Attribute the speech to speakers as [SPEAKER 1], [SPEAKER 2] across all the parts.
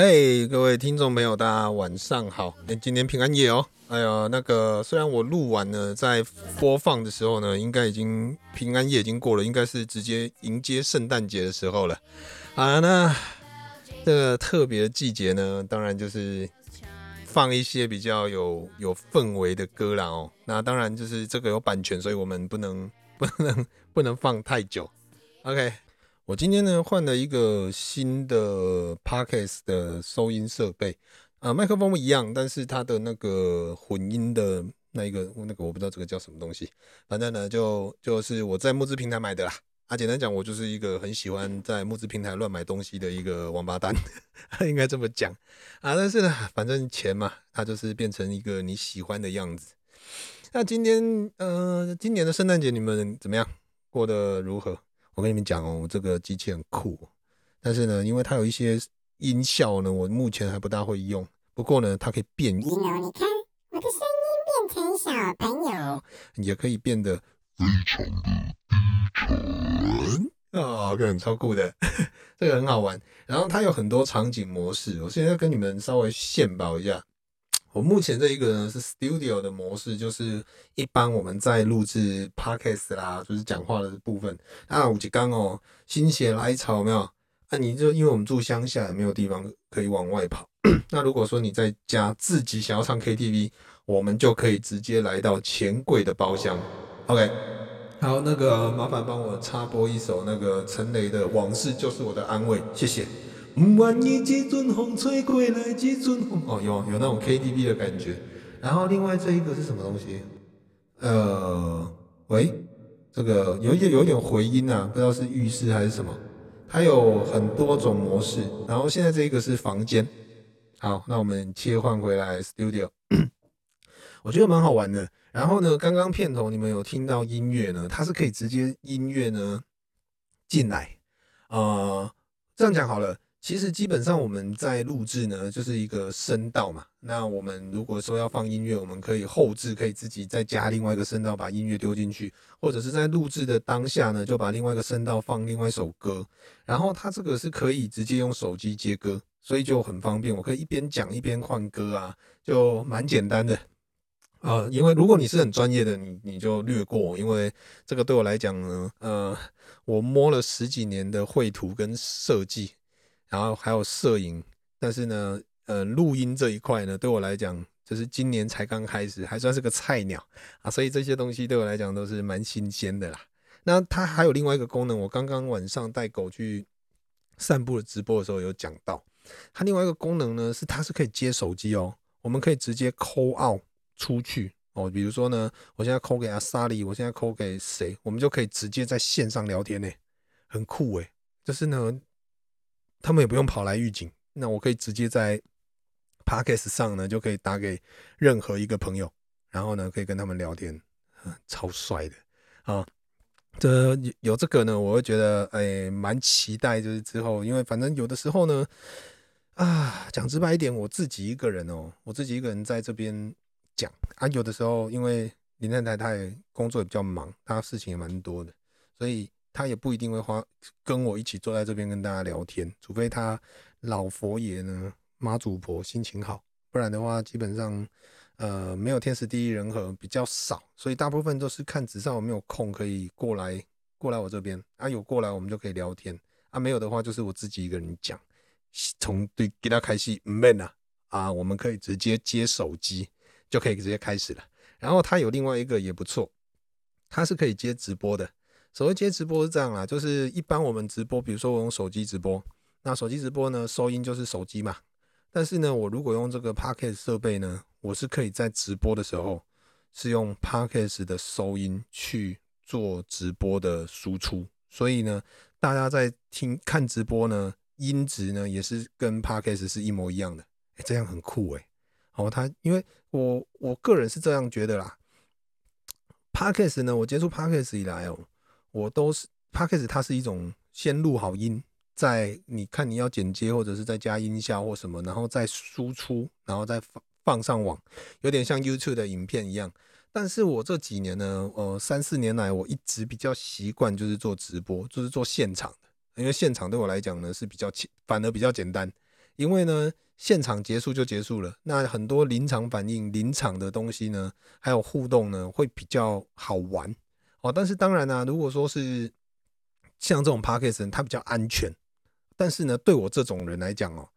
[SPEAKER 1] 嘿各位听众朋友，大家晚上好！哎，今天平安夜哦。哎呀，那个虽然我录完了，在播放的时候呢，应该已经平安夜已经过了，应该是直接迎接圣诞节的时候了。啊，那这个特别的季节呢，当然就是放一些比较有有氛围的歌啦哦。那当然就是这个有版权，所以我们不能不能不能放太久。OK。我今天呢换了一个新的 Podcast 的收音设备，啊，麦克风不一样，但是它的那个混音的那一个那个我不知道这个叫什么东西，反正呢就就是我在募资平台买的啦。啊，简单讲，我就是一个很喜欢在募资平台乱买东西的一个王八蛋，应该这么讲啊。但是呢，反正钱嘛，它就是变成一个你喜欢的样子。那今天呃，今年的圣诞节你们怎么样？过得如何？我跟你们讲哦，这个机器很酷，但是呢，因为它有一些音效呢，我目前还不大会用。不过呢，它可以变音哦。你看，我的声音变成小朋友，也可以变得非常的低沉啊，个很超酷的，这个很好玩。然后它有很多场景模式，我现在跟你们稍微献宝一下。我目前这一个呢是 Studio 的模式，就是一般我们在录制 Podcast 啦，就是讲话的部分。啊，五吉刚哦，心血来潮有没有？那、啊、你就因为我们住乡下，没有地方可以往外跑。那如果说你在家自己想要唱 KTV，我们就可以直接来到钱柜的包厢。OK，好，那个麻烦帮我插播一首那个陈雷的《往事就是我的安慰》，谢谢。不管你几阵风吹过来，几阵风哦，有有那种 KTV 的感觉。然后另外这一个是什么东西？呃，喂，这个有一点有一点回音啊，不知道是浴室还是什么。它有很多种模式。然后现在这一个是房间。好，那我们切换回来 Studio，我觉得蛮好玩的。然后呢，刚刚片头你们有听到音乐呢，它是可以直接音乐呢进来。呃，这样讲好了。其实基本上我们在录制呢，就是一个声道嘛。那我们如果说要放音乐，我们可以后置，可以自己再加另外一个声道，把音乐丢进去，或者是在录制的当下呢，就把另外一个声道放另外一首歌。然后它这个是可以直接用手机接歌，所以就很方便。我可以一边讲一边换歌啊，就蛮简单的、呃。因为如果你是很专业的，你你就略过，因为这个对我来讲呢，呃，我摸了十几年的绘图跟设计。然后还有摄影，但是呢，呃，录音这一块呢，对我来讲，就是今年才刚开始，还算是个菜鸟啊，所以这些东西对我来讲都是蛮新鲜的啦。那它还有另外一个功能，我刚刚晚上带狗去散步的直播的时候有讲到，它另外一个功能呢，是它是可以接手机哦，我们可以直接抠 out 出去哦，比如说呢，我现在 call 给阿萨里，我现在 call 给谁，我们就可以直接在线上聊天呢，很酷诶，就是呢。他们也不用跑来预警，那我可以直接在 Podcast 上呢，就可以打给任何一个朋友，然后呢，可以跟他们聊天，嗯、超帅的啊！这有有这个呢，我会觉得哎，蛮期待，就是之后，因为反正有的时候呢，啊，讲直白一点，我自己一个人哦，我自己一个人在这边讲啊，有的时候因为林太太她也工作也比较忙，她事情也蛮多的，所以。他也不一定会花跟我一起坐在这边跟大家聊天，除非他老佛爷呢，妈祖婆心情好，不然的话基本上呃没有天时地利人和比较少，所以大部分都是看纸上有没有空可以过来过来我这边啊，有过来我们就可以聊天啊，没有的话就是我自己一个人讲，从对给他开始没啊啊，我们可以直接接手机就可以直接开始了，然后他有另外一个也不错，他是可以接直播的。所谓接直播是这样啦，就是一般我们直播，比如说我用手机直播，那手机直播呢，收音就是手机嘛。但是呢，我如果用这个 Podcast 设备呢，我是可以在直播的时候是用 Podcast 的收音去做直播的输出，所以呢，大家在听看直播呢，音质呢也是跟 Podcast 是一模一样的，欸，这样很酷诶。好，他因为我我个人是这样觉得啦，Podcast 呢，我接触 Podcast 以来哦。我都是 Podcast 它是一种先录好音，再你看你要剪接或者是再加音效或什么，然后再输出，然后再放放上网，有点像 YouTube 的影片一样。但是我这几年呢，呃，三四年来我一直比较习惯就是做直播，就是做现场的，因为现场对我来讲呢是比较简，反而比较简单，因为呢，现场结束就结束了，那很多临场反应、临场的东西呢，还有互动呢，会比较好玩哦。但是当然呢、如果说是像这种 podcast，它比较安全，但是呢，对我这种人来讲哦，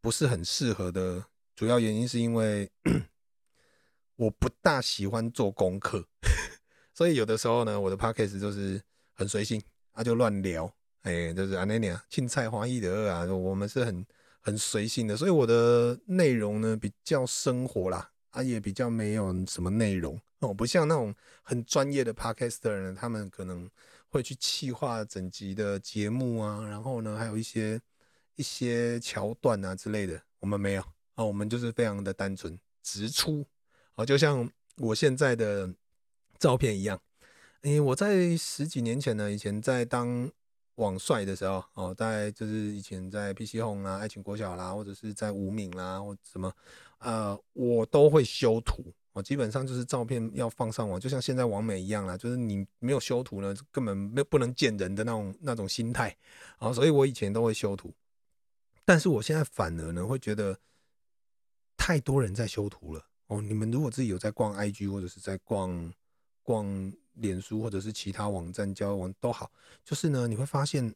[SPEAKER 1] 不是很适合的。主要原因是因为 我不大喜欢做功课，所以有的时候呢，我的 podcast 就是很随性，他、啊、就乱聊，哎、就是安那尼青菜花艺的二啊，我们是很很随性的，所以我的内容呢比较生活啦，啊也比较没有什么内容哦，不像那种很专业的 podcaster 呢，他们可能会去企划整集的节目啊，然后呢还有一些一些桥段啊之类的，我们没有。哦，我们就是非常的单纯直出，哦，就像我现在的照片一样。因为我在十几年前呢，以前在当网帅的时候，哦，大概就是以前在 PC Home 啦、爱情国小啦，或者是在无名啦，或什么，呃，我都会修图。哦，基本上就是照片要放上网，就像现在网美一样啦，就是你没有修图呢，根本没不能见人的那种那种心态。啊，所以我以前都会修图，但是我现在反而呢，会觉得。太多人在修图了哦！你们如果自己有在逛 IG 或者是在逛逛脸书或者是其他网站交往都好，就是呢，你会发现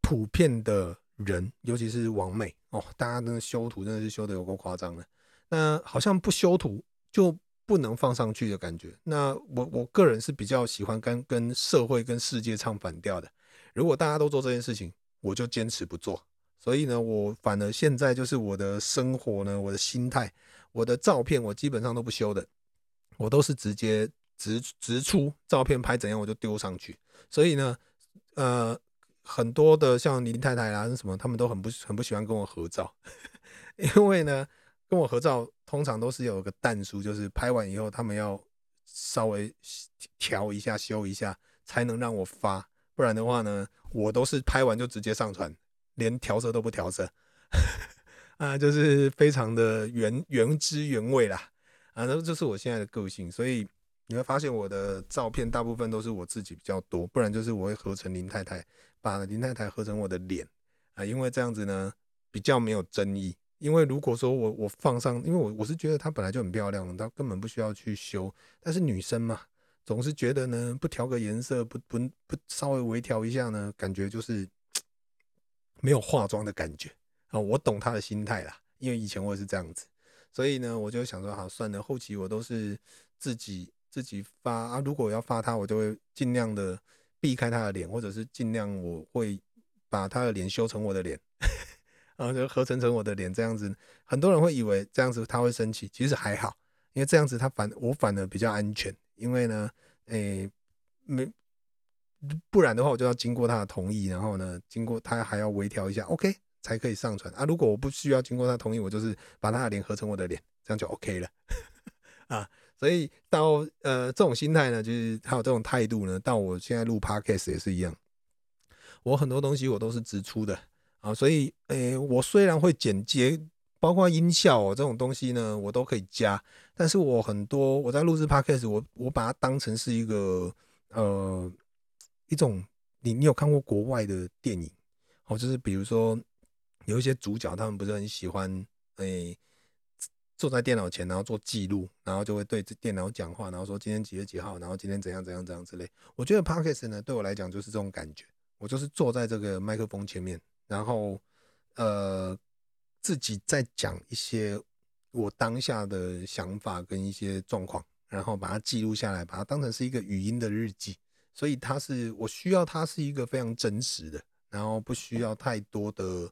[SPEAKER 1] 普遍的人，尤其是网美哦，大家的修图真的是修的有够夸张的。那好像不修图就不能放上去的感觉。那我我个人是比较喜欢跟跟社会跟世界唱反调的。如果大家都做这件事情，我就坚持不做。所以呢，我反而现在就是我的生活呢，我的心态，我的照片，我基本上都不修的，我都是直接直直出照片拍怎样我就丢上去。所以呢，呃，很多的像林太太啦什么，他们都很不很不喜欢跟我合照，因为呢，跟我合照通常都是有个但书，就是拍完以后他们要稍微调一下、修一下，才能让我发，不然的话呢，我都是拍完就直接上传。连调色都不调色，啊，就是非常的原原汁原味啦，啊，那这是我现在的个性，所以你会发现我的照片大部分都是我自己比较多，不然就是我会合成林太太，把林太太合成我的脸，啊，因为这样子呢比较没有争议，因为如果说我我放上，因为我我是觉得她本来就很漂亮，她根本不需要去修，但是女生嘛，总是觉得呢不调个颜色，不不不稍微微调一下呢，感觉就是。没有化妆的感觉。啊，我懂她的心态啦，因为以前我也是这样子，所以呢，我就想说，好算了，后期我都是自己自己发啊。如果我要发他，我就会尽量的避开他的脸，或者是尽量我会把他的脸修成我的脸，然后就合成成我的脸，这样子，很多人会以为这样子他会生气，其实还好，因为这样子他反我反而比较安全，因为呢，诶，没。不然的话，我就要经过他的同意，然后呢，经过他还要微调一下，OK 才可以上传啊。如果我不需要经过他同意，我就是把他的脸合成我的脸，这样就 OK 了 啊。所以到呃这种心态呢，就是还有这种态度呢，到我现在录 Podcast 也是一样。我很多东西我都是直出的啊，所以诶、我虽然会剪接，包括音效哦这种东西呢，我都可以加，但是我很多我在录制 Podcast，我我把它当成是一个呃。一种，你你有看过国外的电影哦？就是比如说有一些主角，他们不是很喜欢诶、坐在电脑前，然后做记录，然后就会对着电脑讲话，然后说今天几月几号，然后今天怎样怎样怎样之类。我觉得 Podcast 呢，对我来讲就是这种感觉，我就是坐在这个麦克风前面，然后呃自己在讲一些我当下的想法跟一些状况，然后把它记录下来，把它当成是一个语音的日记。所以它是我需要，它是一个非常真实的，然后不需要太多的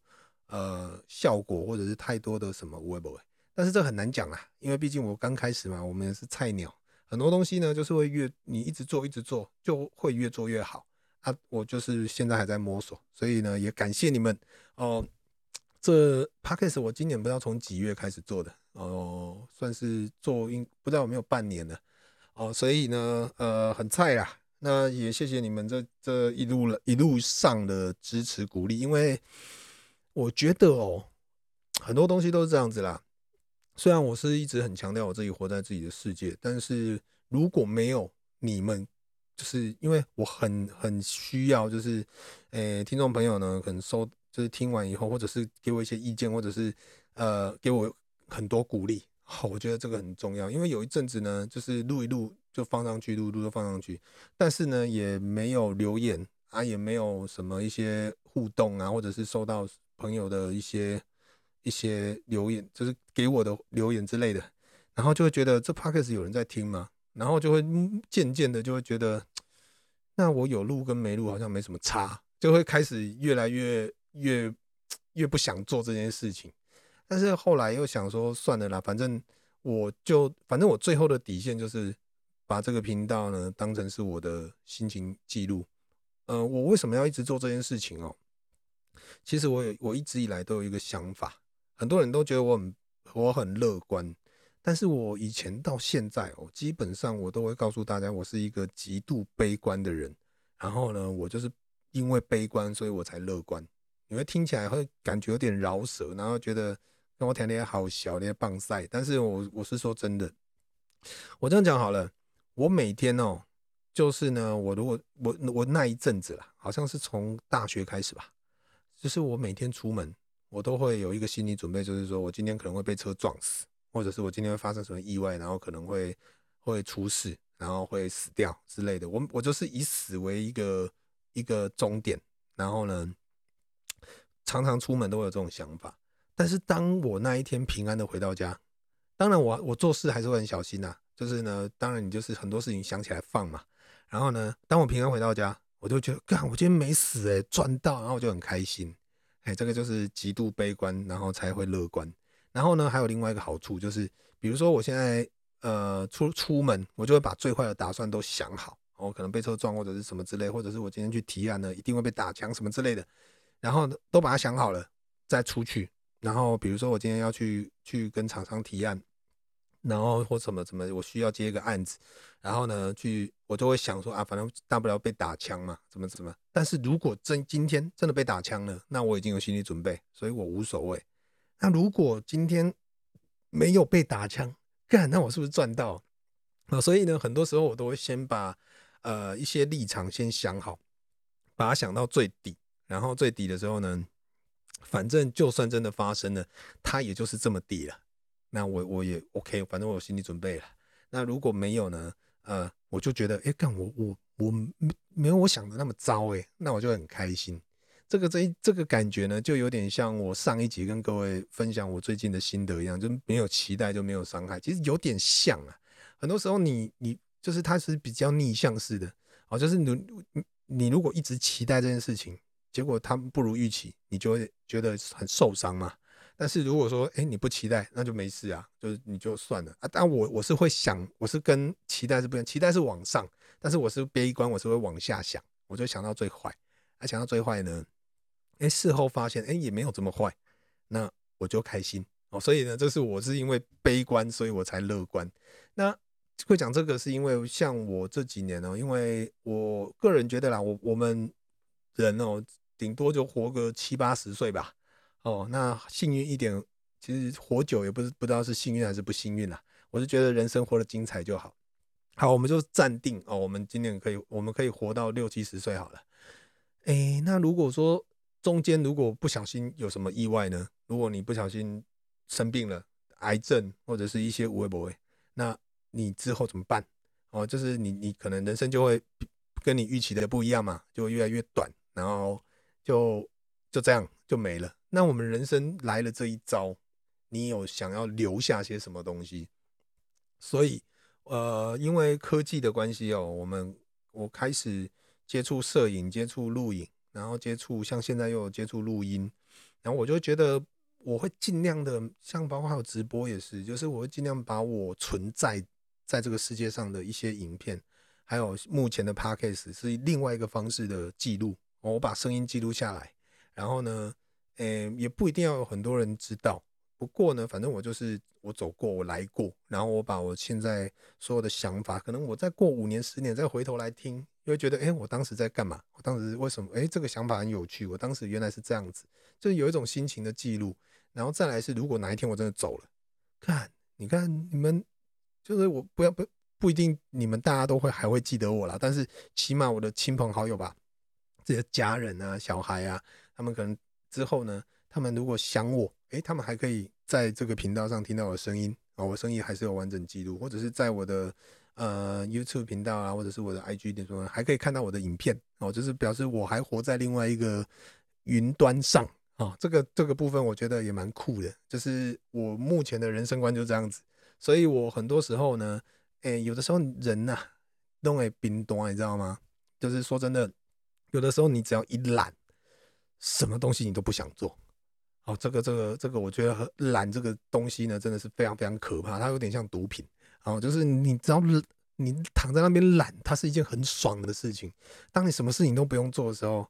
[SPEAKER 1] 呃效果或者是太多的什么会不会？但是这很难讲啊，因为毕竟我刚开始嘛，我们是菜鸟，很多东西呢就是会越你一直做一直做就会越做越好啊。我就是现在还在摸索，所以呢也感谢你们哦。这 Podcast 我今年不知道从几月开始做的哦，算是做应不知道有没有半年了哦，所以呢呃很菜啦。那也谢谢你们这这一路了一路上的支持鼓励，因为我觉得哦，很多东西都是这样子啦。虽然我是一直很强调我自己活在自己的世界，但是如果没有你们，就是因为我很很需要，就是诶，听众朋友呢，可能收就是听完以后，或者是给我一些意见，或者是呃给我很多鼓励。好，我觉得这个很重要，因为有一阵子呢，就是录一录就放上去，录一录就放上去，但是呢也没有留言啊，也没有什么一些互动啊，或者是收到朋友的一些一些留言，就是给我的留言之类的，然后就会觉得这 podcast 有人在听吗？然后就会渐渐的就会觉得，那我有录跟没录好像没什么差，就会开始越来越越越不想做这件事情。但是后来又想说算了啦，反正我就反正我最后的底线就是把这个频道呢当成是我的心情记录。呃，我为什么要一直做这件事情哦？其实我有我一直以来都有一个想法，很多人都觉得我很我很乐观，但是我以前到现在哦，基本上我都会告诉大家，我是一个极度悲观的人。然后呢，我就是因为悲观，所以我才乐观。你会听起来会感觉有点饶舌，然后觉得。跟我谈恋爱好小，那些棒赛，但是我我是说真的，我这样讲好了，我每天哦，就是呢，我如果我我那一阵子啦，好像是从大学开始吧，就是我每天出门，我都会有一个心理准备，就是说我今天可能会被车撞死，或者是我今天会发生什么意外，然后可能会会出事，然后会死掉之类的。我我就是以死为一个一个终点，然后呢，常常出门都会有这种想法。但是当我那一天平安的回到家，当然我我做事还是会很小心呐、就是呢，当然你就是很多事情想起来放嘛。然后呢，当我平安回到家，我就觉得，干，我今天没死哎、欸，赚到，然后我就很开心。哎，这个就是极度悲观，然后才会乐观。然后呢，还有另外一个好处就是，比如说我现在呃出出门，我就会把最坏的打算都想好，我可能被车撞或者是什么之类，或者是我今天去提案呢，一定会被打枪什么之类的，然后都把它想好了再出去。然后比如说我今天要去去跟厂商提案，然后或什么什么，我需要接一个案子，然后呢去我就会想说啊，反正大不了被打枪嘛，怎么怎么。但是如果真今天真的被打枪了，那我已经有心理准备，所以我无所谓。那如果今天没有被打枪，干，那我是不是赚到？啊，所以呢，很多时候我都会先把呃一些立场先想好，把它想到最底，然后最底的时候呢。反正就算真的发生了，它也就是这么低了。那我我也 OK，反正我有心理准备了。那如果没有呢？呃，我就觉得，哎，干我我我没没有我想的那么糟哎，那我就很开心。这个这一这个感觉呢，就有点像我上一集跟各位分享我最近的心得一样，就没有期待就没有伤害。其实有点像啊。很多时候你你就是它是比较逆向式的哦，就是你你如果一直期待这件事情。结果他不如预期，你就会觉得很受伤嘛。但是如果说，哎，你不期待，那就没事啊，就是你就算了啊。但我我是会想，我是跟期待是不一样，期待是往上，但是我是悲观，我是会往下想，我就想到最坏。啊，想到最坏呢，哎，事后发现，哎，也没有这么坏，那我就开心哦。所以呢，这是我是因为悲观，所以我才乐观。那会讲这个是因为像我这几年呢，因为我个人觉得啦，我我们人哦。顶多就活个七八十岁吧，哦，那幸运一点，其实活久也不是不知道是幸运还是不幸运啦。我是觉得人生活得精彩就好。好，我们就暂定哦，我们今年可以，我们可以活到六七十岁好了。哎，那如果说中间如果不小心有什么意外呢？如果你不小心生病了，癌症或者是一些有的没的，那你之后怎么办？哦，就是你你可能人生就会跟你预期的不一样嘛，就会越来越短，然后。就就这样就没了。那我们人生来了这一遭，你有想要留下些什么东西？所以，呃，因为科技的关系哦，我们我开始接触摄影，接触录影，然后接触像现在又有接触录音，然后我就觉得我会尽量的，像包括还有直播也是，就是我会尽量把我存在在这个世界上的一些影片，还有目前的 Podcast 是另外一个方式的记录。我把声音记录下来，然后呢，诶、也不一定要有很多人知道。不过呢，反正我就是我走过，我来过，然后我把我现在所有的想法，可能我再过五年、十年再回头来听，就会觉得，诶、欸，我当时在干嘛？我当时为什么？诶、欸，这个想法很有趣。我当时原来是这样子，就是有一种心情的记录。然后再来是，如果哪一天我真的走了，看，你看你们，就是我不要不不一定你们大家都会还会记得我啦，但是起码我的亲朋好友吧。这些家人啊、小孩啊，他们可能之后呢，他们如果想我，诶，他们还可以在这个频道上听到我的声音啊，我声音还是有完整记录，或者是在我的呃 YouTube 频道啊，或者是我的 IG 点说，还可以看到我的影片哦，就是表示我还活在另外一个云端上。啊，这个这个部分我觉得也蛮酷的，就是我目前的人生观就这样子，所以我很多时候呢，诶，有的时候人呐，都会冰冻，你知道吗？就是说真的，有的时候你只要一懒，什么东西你都不想做。哦，这个这个这个，我觉得懒这个东西呢，真的是非常非常可怕。它有点像毒品。哦，就是你只要你躺在那边懒，它是一件很爽的事情。当你什么事情都不用做的时候，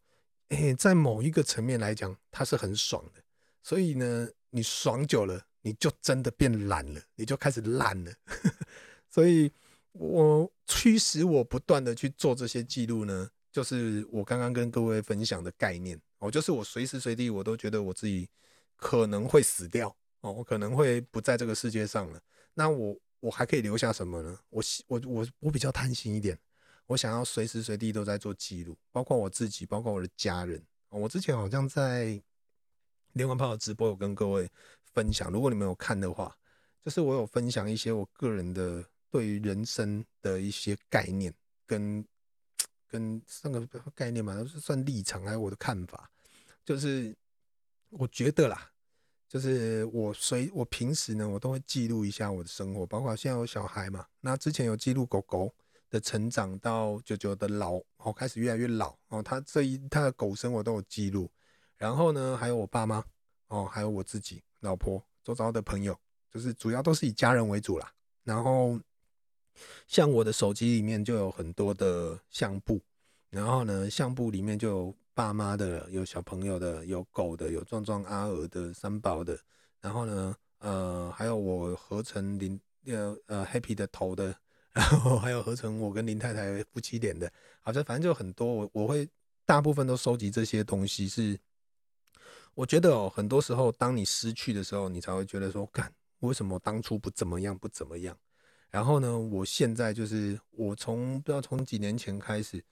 [SPEAKER 1] 哎，在某一个层面来讲，它是很爽的。所以呢，你爽久了，你就真的变懒了，你就开始懒了。所以。我驱使我不断的去做这些记录呢，就是我刚刚跟各位分享的概念哦，就是我随时随地我都觉得我自己可能会死掉哦，我可能会不在这个世界上了。那我我还可以留下什么呢？我我我我比较贪心一点，我想要随时随地都在做记录，包括我自己，包括我的家人。我之前好像在连环炮的直播有跟各位分享，如果你们有看的话，就是我有分享一些我个人的。对于人生的一些概念跟跟上个概念嘛，都是算立场还有我的看法，就是我觉得啦，就是我随我平时呢，我都会记录一下我的生活，包括现在有小孩嘛，那之前有记录狗狗的成长到九九的老，哦，开始越来越老哦，他这一他的狗生我都有记录，然后呢，还有我爸妈哦，还有我自己老婆周遭的朋友，就是主要都是以家人为主啦，然后。像我的手机里面就有很多的相簿，然后呢，相簿里面就有爸妈的，有小朋友的，有狗的，有壮壮阿尔的，三宝的，然后呢，呃，还有我合成林呃呃 Happy 的头的，然后还有合成我跟林太太夫妻脸的，好像反正就很多，我我会大部分都收集这些东西，是我觉得哦，很多时候当你失去的时候，你才会觉得说，干，为什么当初不怎么样，不怎么样？然后呢，我现在就是我从不知道从几年前开始，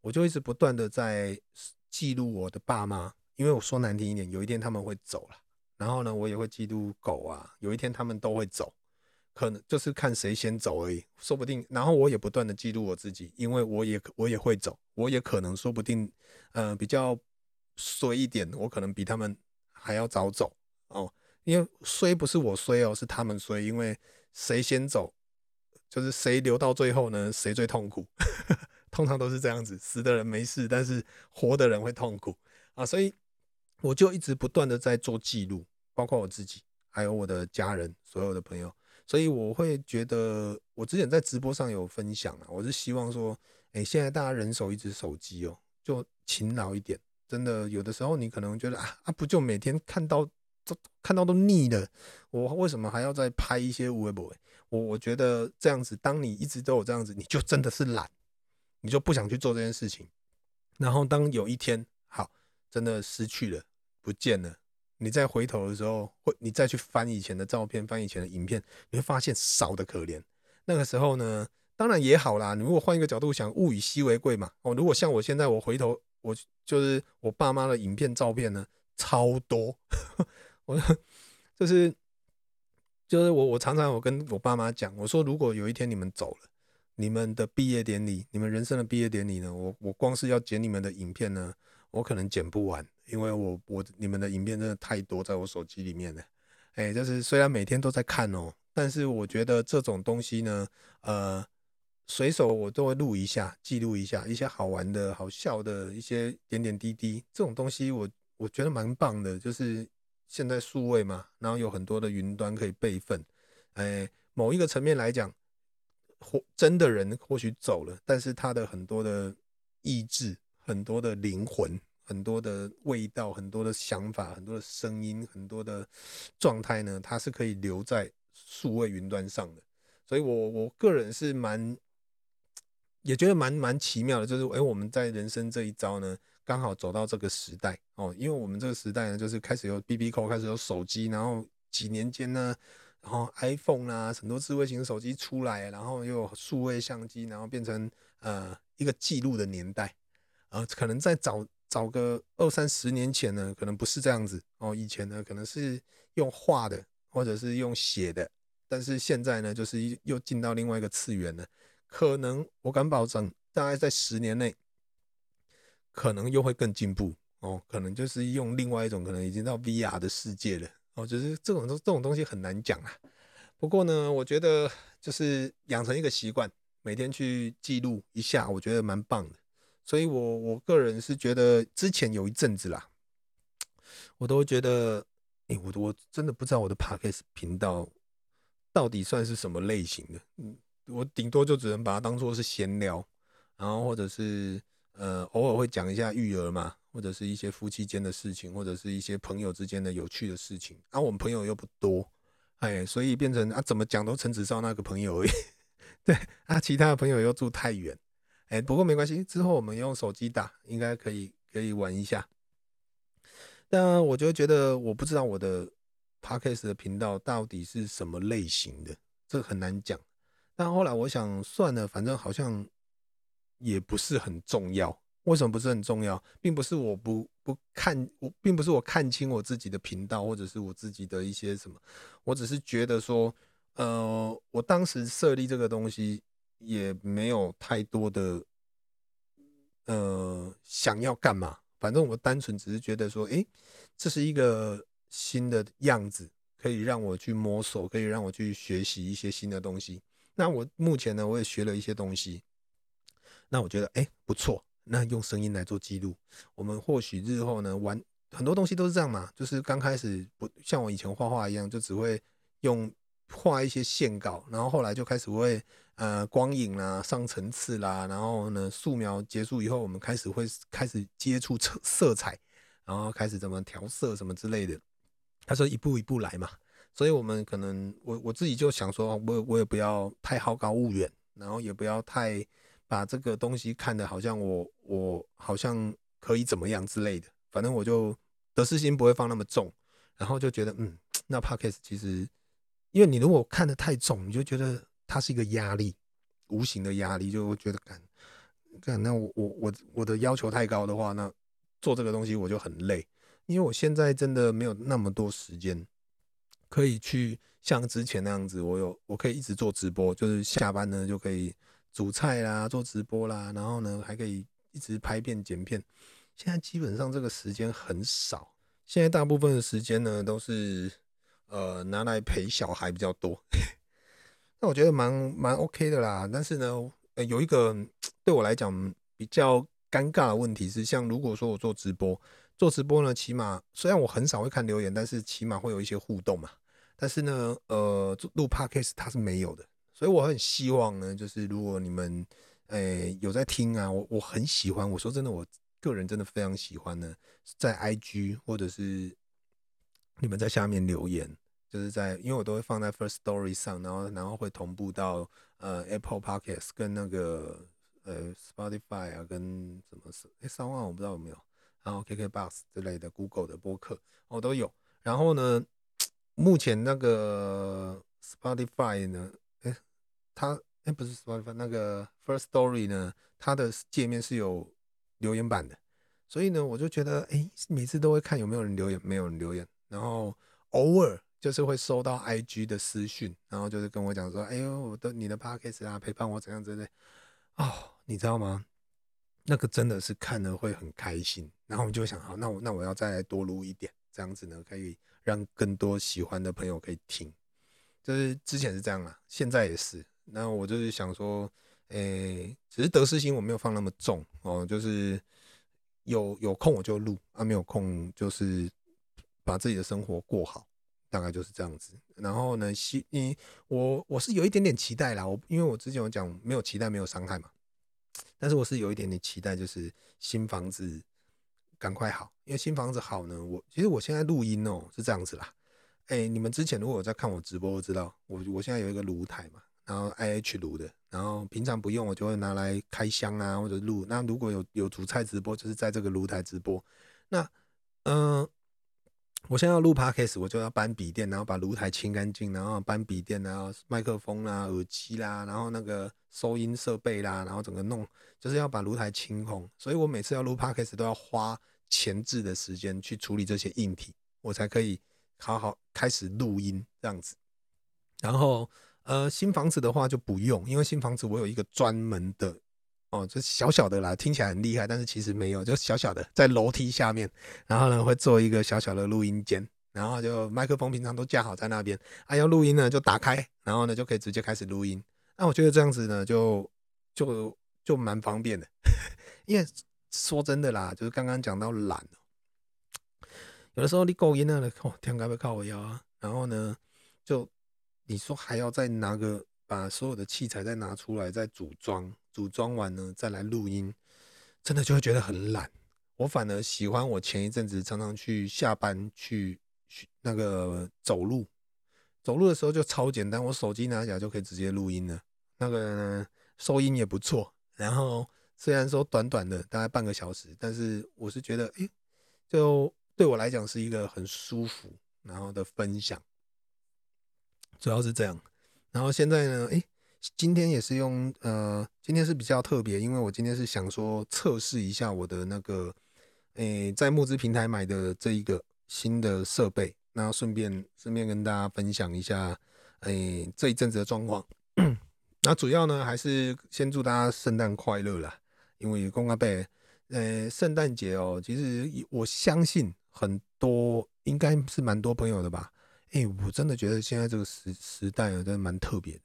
[SPEAKER 1] 我就一直不断的在记录我的爸妈，因为我说难听一点，有一天他们会走了。然后呢，我也会记录狗啊，有一天他们都会走，可能就是看谁先走而已，说不定。然后我也不断的记录我自己，因为我也我也会走，我也可能说不定，呃，比较衰一点，我可能比他们还要早走哦。因为衰不是我衰哦，是他们衰，因为谁先走。就是谁留到最后呢？谁最痛苦？通常都是这样子，死的人没事，但是活的人会痛苦啊！所以我就一直不断的在做记录，包括我自己，还有我的家人，所有的朋友。所以我会觉得，我之前在直播上有分享啊，我是希望说，哎，现在大家人手一只手机哦，就勤劳一点。真的，有的时候你可能觉得啊啊，不就每天看到都看到都腻了，我为什么还要再拍一些微博？我我觉得这样子，当你一直都有这样子，你就真的是懒，你就不想去做这件事情。然后当有一天好，真的失去了，不见了，你再回头的时候，会你再去翻以前的照片，翻以前的影片，你会发现少得可怜。那个时候呢，当然也好啦。你如果换一个角度想，物以稀为贵嘛。哦，如果像我现在，我回头，我就是我爸妈的影片照片呢，超多，我 就是。就是我，我常常我跟我爸妈讲，我说如果有一天你们走了，你们的毕业典礼，你们人生的毕业典礼呢，我我光是要剪你们的影片呢，我可能剪不完，因为我我你们的影片真的太多，在我手机里面了。哎，就是虽然每天都在看哦，但是我觉得这种东西呢，呃，随手我都会录一下，记录一下一些好玩的、好笑的一些点点滴滴，这种东西我我觉得蛮棒的，就是。现在数位嘛，然后有很多的云端可以备份。哎，某一个层面来讲，或真的人或许走了，但是他的很多的意志、很多的灵魂、很多的味道、很多的想法、很多的声音、很多的状态呢，它是可以留在数位云端上的。所以我我个人是蛮也觉得蛮蛮奇妙的，就是哎，我们在人生这一遭呢。刚好走到这个时代哦，因为我们这个时代呢，就是开始有 bbc 开始有手机，然后几年间呢，然后 iPhone 啊，很多智慧型手机出来，然后又有数位相机，然后变成呃一个记录的年代，呃，可能在早早个二三十年前呢，可能不是这样子哦。以前呢，可能是用画的，或者是用写的，但是现在呢，就是又进到另外一个次元了。可能我敢保证，大概在十年内，可能又会更进步哦。可能就是用另外一种，可能已经到 VR 的世界了哦。就是这种东这种东西很难讲啊。不过呢，我觉得就是养成一个习惯，每天去记录一下，我觉得蛮棒的。所以我我个人是觉得，之前有一阵子啦，我都觉得，哎，我我真的不知道我的 Podcast 频道到底算是什么类型的，嗯。我顶多就只能把它当做是闲聊，然后或者是呃偶尔会讲一下育儿嘛，或者是一些夫妻间的事情，或者是一些朋友之间的有趣的事情。啊，我们朋友又不多，哎，所以变成啊怎么讲都陈子少那个朋友而已。对啊，其他的朋友又住太远，哎，不过没关系，之后我们用手机打应该可以可以玩一下。但我就觉得我不知道我的 Podcast 的频道到底是什么类型的，这很难讲。但后来我想算了，反正好像也不是很重要。为什么不是很重要？并不是我不不看，我并不是我看清我自己的频道，或者是我自己的一些什么。我只是觉得说，呃，我当时设立这个东西也没有太多的呃想要干嘛。反正我单纯只是觉得说，诶，这是一个新的样子，可以让我去摸索，可以让我去学习一些新的东西。那我目前呢，我也学了一些东西。那我觉得，哎，不错。那用声音来做记录，我们或许日后呢，玩很多东西都是这样嘛。就是刚开始不像我以前画画一样，就只会用画一些线稿，然后后来就开始会呃光影啦、上层次啦，然后呢素描结束以后，我们开始会开始接触色色彩，然后开始怎么调色什么之类的。他说一步一步来嘛。所以，我们可能我我自己就想说，我我也不要太好高骛远，然后也不要太把这个东西看得好像我我好像可以怎么样之类的。反正我就得失心不会放那么重，然后就觉得，嗯，那 Podcast 其实，因为你如果看得太重，你就觉得它是一个压力，无形的压力，就会觉得干干那我我我我的要求太高的话，那做这个东西我就很累，因为我现在真的没有那么多时间。可以去像之前那样子，我有我可以一直做直播，就是下班呢就可以煮菜啦、做直播啦，然后呢还可以一直拍片剪片。现在基本上这个时间很少，现在大部分的时间呢都是呃拿来陪小孩比较多。那我觉得蛮蛮 OK 的啦，但是呢，呃，有一个对我来讲比较尴尬的问题是，像如果说我做直播，做直播呢，起码虽然我很少会看留言，但是起码会有一些互动嘛。但是呢，呃，录 Podcast 它是没有的，所以我很希望呢，就是如果你们，诶、有在听啊，我我很喜欢，我说真的，我个人真的非常喜欢呢，在 IG 或者是你们在下面留言，就是在，因为我都会放在 First Story 上，然后然后会同步到呃 Apple Podcast 跟那个呃 Spotify 啊，跟什么是诶三万我不知道有没有，然后 KKBox 之类的 Google 的播客我都有，然后呢。目前那个 Spotify 呢？哎、欸，它哎、不是 Spotify，那个 First Story 呢？它的界面是有留言板的，所以呢，我就觉得哎、每次都会看有没有人留言，没有人留言，然后偶尔就是会收到 IG 的私讯，然后就是跟我讲说，哎呦，我的你的 Podcast 啊，陪伴我怎样之类，哦，你知道吗？那个真的是看了会很开心，然后我就想，好，那我那我要再来多录一点，这样子呢，可以。让更多喜欢的朋友可以听，就是之前是这样啊，现在也是。那我就是想说，诶、欸，只是得失心我没有放那么重哦，就是有有空我就录啊，没有空就是把自己的生活过好，大概就是这样子。然后呢，希你我我是有一点点期待啦，我因为我之前有讲没有期待没有伤害嘛，但是我是有一点点期待，就是新房子。赶快好，因为新房子好呢。我其实我现在录音哦是这样子啦。哎、你们之前如果有在看我直播，我知道我我现在有一个炉台嘛，然后 IH 炉的，然后平常不用我就会拿来开箱啊或者录。那如果有有煮菜直播，就是在这个炉台直播。那嗯、我现在要录 podcast，我就要搬笔电，然后把炉台清干净，然后搬笔电，然后麦克风啦、耳机啦，然后那个收音设备啦，然后整个弄，就是要把炉台清空。所以我每次要录 podcast 都要花前置的时间去处理这些硬体，我才可以好好开始录音这样子。然后呃，新房子的话就不用，因为新房子我有一个专门的。哦，就小小的啦，听起来很厉害，但是其实没有，就小小的在楼梯下面，然后呢会做一个小小的录音间，然后就麦克风平常都架好在那边，啊要录音呢就打开，然后呢就可以直接开始录音。那我觉得这样子呢就就就蛮方便的，因为说真的啦，就是刚刚讲到懒，有的时候你够音了，哦天该不靠我腰啊，然后呢就你说还要再拿个把所有的器材再拿出来再组装。组装完呢，再来录音，真的就会觉得很懒。我反而喜欢我前一阵子常常去下班去那个走路，走路的时候就超简单，我手机拿起来就可以直接录音了。那个，收音也不错。然后虽然说短短的大概半个小时，但是我是觉得，诶，就对我来讲是一个很舒服然后的分享，主要是这样。然后现在呢，诶。今天也是用呃，今天是比较特别，因为我今天是想说测试一下我的那个，诶、在募资平台买的这一个新的设备，那顺便顺便跟大家分享一下，诶、这一阵子的状况。那主要呢还是先祝大家圣诞快乐啦，因为公阿伯，呃，圣诞节哦，其实我相信很多应该是蛮多朋友的吧，诶、我真的觉得现在这个时时代啊，真的蛮特别的。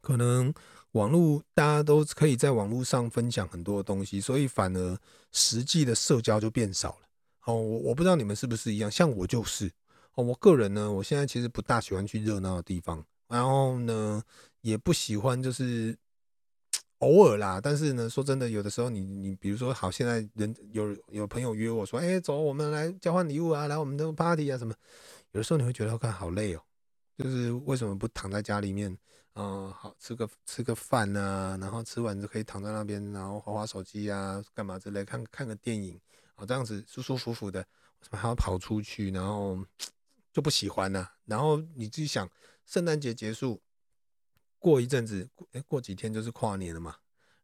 [SPEAKER 1] 可能网络大家都可以在网络上分享很多的东西，所以反而实际的社交就变少了。哦，我我不知道你们是不是一样，像我就是哦，我个人呢，我现在其实不大喜欢去热闹的地方，然后呢，也不喜欢就是偶尔啦。但是呢，说真的，有的时候你你比如说，好，现在人有有朋友约我说，哎，走，我们来交换礼物啊，来我们的 party 啊什么，有的时候你会觉得我看好累哦，就是为什么不躺在家里面？嗯，好，吃个吃个饭啊，然后吃完就可以躺在那边，然后滑滑手机啊，干嘛之类，看看个电影，哦，这样子舒舒服服的，为什么还要跑出去？然后就不喜欢呢、啊。然后你自己想，圣诞节结束，过一阵子，哎，过几天就是跨年了嘛。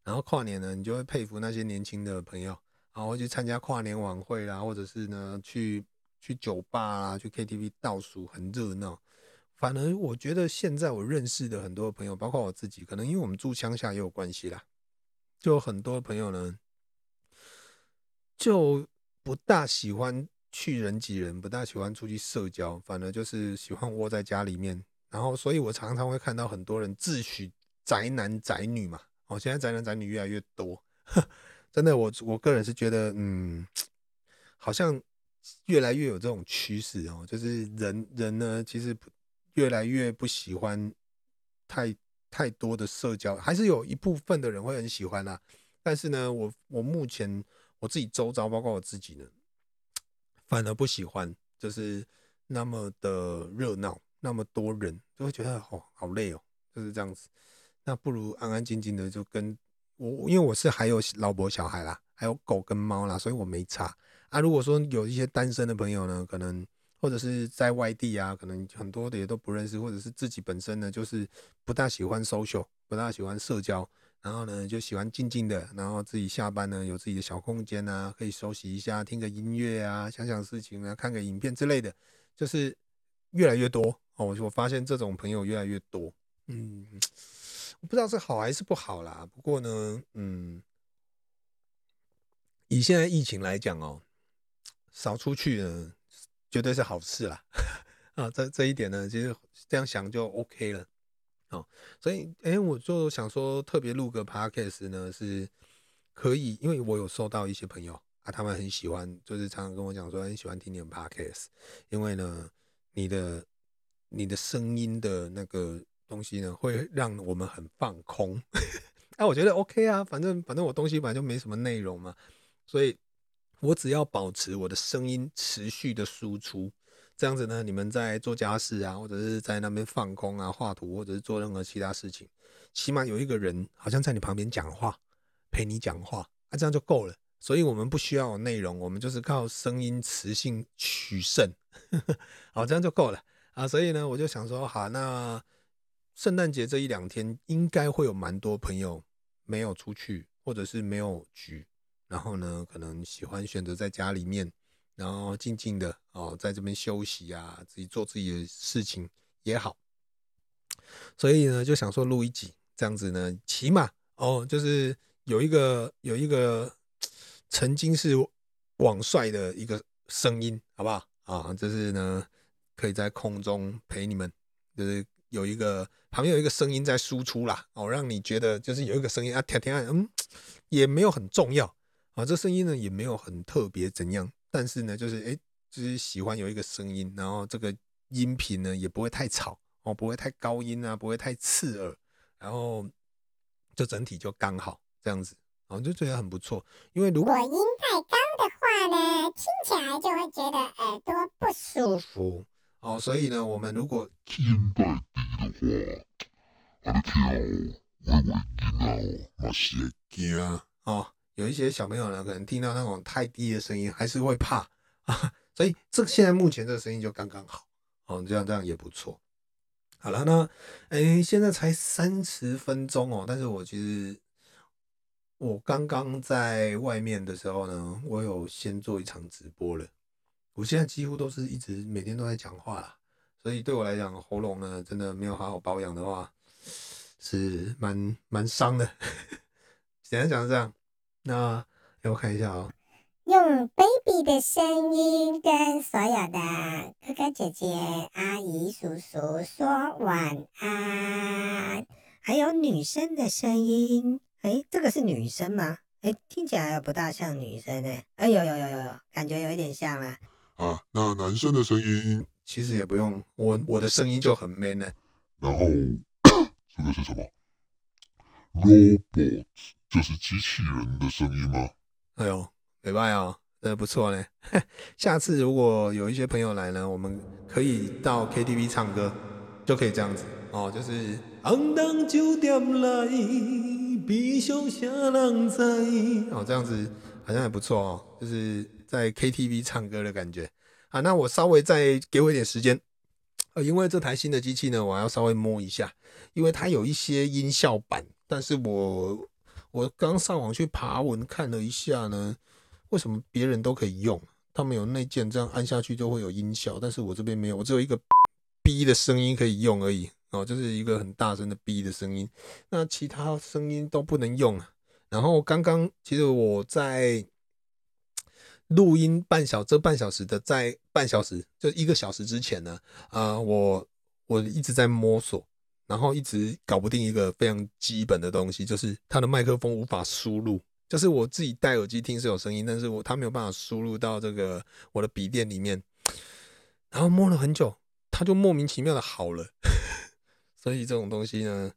[SPEAKER 1] 然后跨年呢，你就会佩服那些年轻的朋友，然后去参加跨年晚会啦，或者是呢去去酒吧啊，去 KTV 倒数，很热闹。反而我觉得现在我认识的很多朋友，包括我自己，可能因为我们住乡下也有关系啦，就很多朋友呢，就不大喜欢去人挤人，不大喜欢出去社交，反而就是喜欢窝在家里面。然后，所以我常常会看到很多人自诩宅男宅女嘛。哦，现在宅男宅女越来越多，真的，我我个人是觉得，嗯，好像越来越有这种趋势哦，就是人人呢，其实。越来越不喜欢太太多的社交，还是有一部分的人会很喜欢啦。但是呢，我我目前我自己周遭，包括我自己呢，反而不喜欢，就是那么的热闹，那么多人，就会觉得好好累哦，就是这样子。那不如安安静静的，就跟我，因为我是还有老婆小孩啦，还有狗跟猫啦，所以我没差啊。如果说有一些单身的朋友呢，可能。或者是在外地啊，可能很多的也都不认识，或者是自己本身呢，就是不大喜欢 social，不大喜欢社交，然后呢就喜欢静静的，然后自己下班呢有自己的小空间啊，可以休息一下，听个音乐啊，想想事情啊，看个影片之类的，就是越来越多哦。我我发现这种朋友越来越多，嗯，我不知道是好还是不好啦。不过呢，嗯，以现在疫情来讲哦，少出去呢。绝对是好事啦，啊，这这一点呢，其实这样想就 OK 了，哦，所以，哎，我就想说，特别录个 Podcast 呢，是可以，因为我有收到一些朋友啊，他们很喜欢，就是常常跟我讲说很喜欢听你的 Podcast，因为呢，你的你的声音的那个东西呢，会让我们很放空，哎，我觉得 OK 啊，反正反正我东西本来就没什么内容嘛，所以。我只要保持我的声音持续的输出，这样子呢，你们在做家事啊，或者是在那边放空啊、画图，或者是做任何其他事情，起码有一个人好像在你旁边讲话，陪你讲话，啊，这样就够了。所以我们不需要内容，我们就是靠声音磁性取胜，好，这样就够了啊。所以呢，我就想说，好，那圣诞节这一两天应该会有蛮多朋友没有出去，或者是没有局，然后呢，可能喜欢选择在家里面，然后静静的哦，在这边休息啊，自己做自己的事情也好。所以呢，就想说录一集这样子呢，起码哦，就是有一个有一个。曾经是网帅的一个声音，好不好啊？就是呢，可以在空中陪你们，就是有一个旁边有一个声音在输出啦，哦，让你觉得就是有一个声音啊，听听，嗯，也没有很重要啊，这声音呢也没有很特别怎样，但是呢，就是哎，就是喜欢有一个声音，然后这个音频呢也不会太吵哦，不会太高音啊，不会太刺耳，然后就整体就刚好这样子。然后就觉得很不错，因为如果音太高的话呢，听起来就会觉得耳朵不舒服哦。所以呢，我们如果音太低的话，啊，你听哦，微微听哦，嘛是会惊哦。有一些小朋友呢，可能听到那种太低的声音，还是会怕啊。所以这现在目前这个声音就刚刚好哦，这样这样也不错。好了，那哎，现在才三十分钟哦，但是我其实。我刚刚在外面的时候呢，我有先做一场直播了。我现在几乎都是一直每天都在讲话啦，所以对我来讲，喉咙呢真的没有好好保养的话，是蛮蛮伤的。简单讲是这样，那让我看一下哦。用 baby 的声音跟所有的哥哥姐姐、阿姨、叔叔说晚安，还有女生的声音。哎，这个是女生吗？哎，听起来不大像女生哎。哎，有有有有有，感觉有一点像啊。啊，那男生的声音其实也不用，我我的声音就很 man 呢。然后 这个是什么？Robot，就是机器人的声音吗？哎呦，礼拜啊，呃，不错呢。下次如果有一些朋友来呢，我们可以到 KTV 唱歌，就可以这样子哦，就是。红灯酒店来，比上啥人知？哦，这样子好像还不错哦，就是在 KTV 唱歌的感觉啊。那我稍微再给我一点时间，呃，因为这台新的机器呢，我要稍微摸一下，因为它有一些音效版，但是我我刚上网去爬文看了一下呢，为什么别人都可以用？他们有内建，这样按下去就会有音效，但是我这边没有，我只有一个 B 的声音可以用而已。哦，就是一个很大声的 B 的声音，那其他声音都不能用啊。然后刚刚其实我在录音半小这半小时的，在半小时就一个小时之前呢，啊、我我一直在摸索，然后一直搞不定一个非常基本的东西，就是它的麦克风无法输入，就是我自己戴耳机听是有声音，但是我它没有办法输入到这个我的笔电里面，然后摸了很久，它就莫名其妙的好了。所以这种东西呢，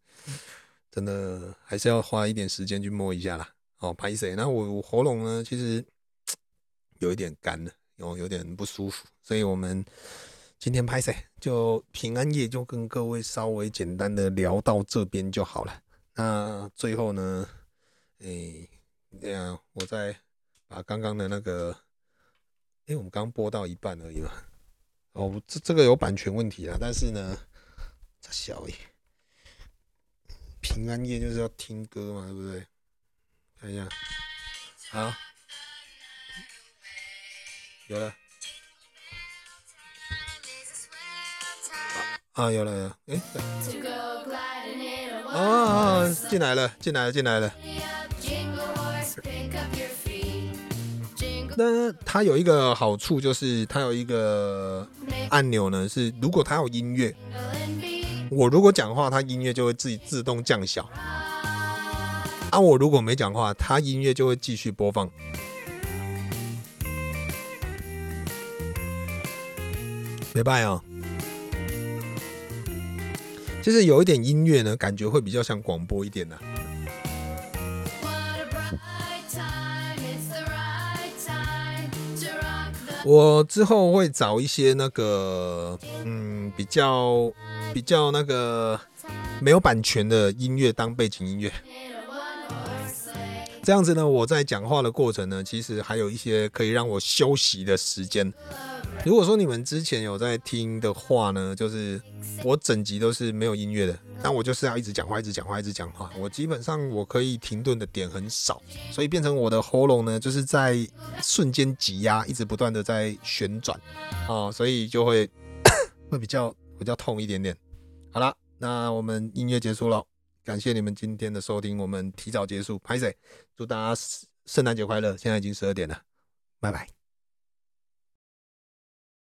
[SPEAKER 1] 真的还是要花一点时间去摸一下啦。哦，拍谁？那我我喉咙呢，其实 有一点干了，有有点不舒服。所以我们今天拍谁？就平安夜，就跟各位稍微简单的聊到这边就好了。那最后呢，哎、欸，这样我再把刚刚的那个，哎、欸，我们刚播到一半而已嘛。哦，这这个有版权问题啊，但是呢。这小耶，平安夜就是要听歌嘛，对不对？看一下，好，有了，啊，有了，有了，哎，哦，进来了，进来了，进来了。那它有一个好处，就是它有一个按钮呢，是如果它有音乐。我如果讲话，它音乐就会自己自动降小；啊，我如果没讲话，它音乐就会继续播放。没办法，就是有一点音乐呢，感觉会比较像广播一点的。我之后会找一些那个，嗯，比较。比较那个没有版权的音乐当背景音乐，这样子呢，我在讲话的过程呢，其实还有一些可以让我休息的时间。如果说你们之前有在听的话呢，就是我整集都是没有音乐的，但我就是要一直讲话，一直讲话，一直讲话。我基本上我可以停顿的点很少，所以变成我的喉咙呢，就是在瞬间挤压，一直不断的在旋转啊，所以就会 会比较比较痛一点点。好了，那我们音乐结束了。感谢你们今天的收听，我们提早结束，拍谢，祝大家圣诞节快乐！现在已经十二点了，拜拜。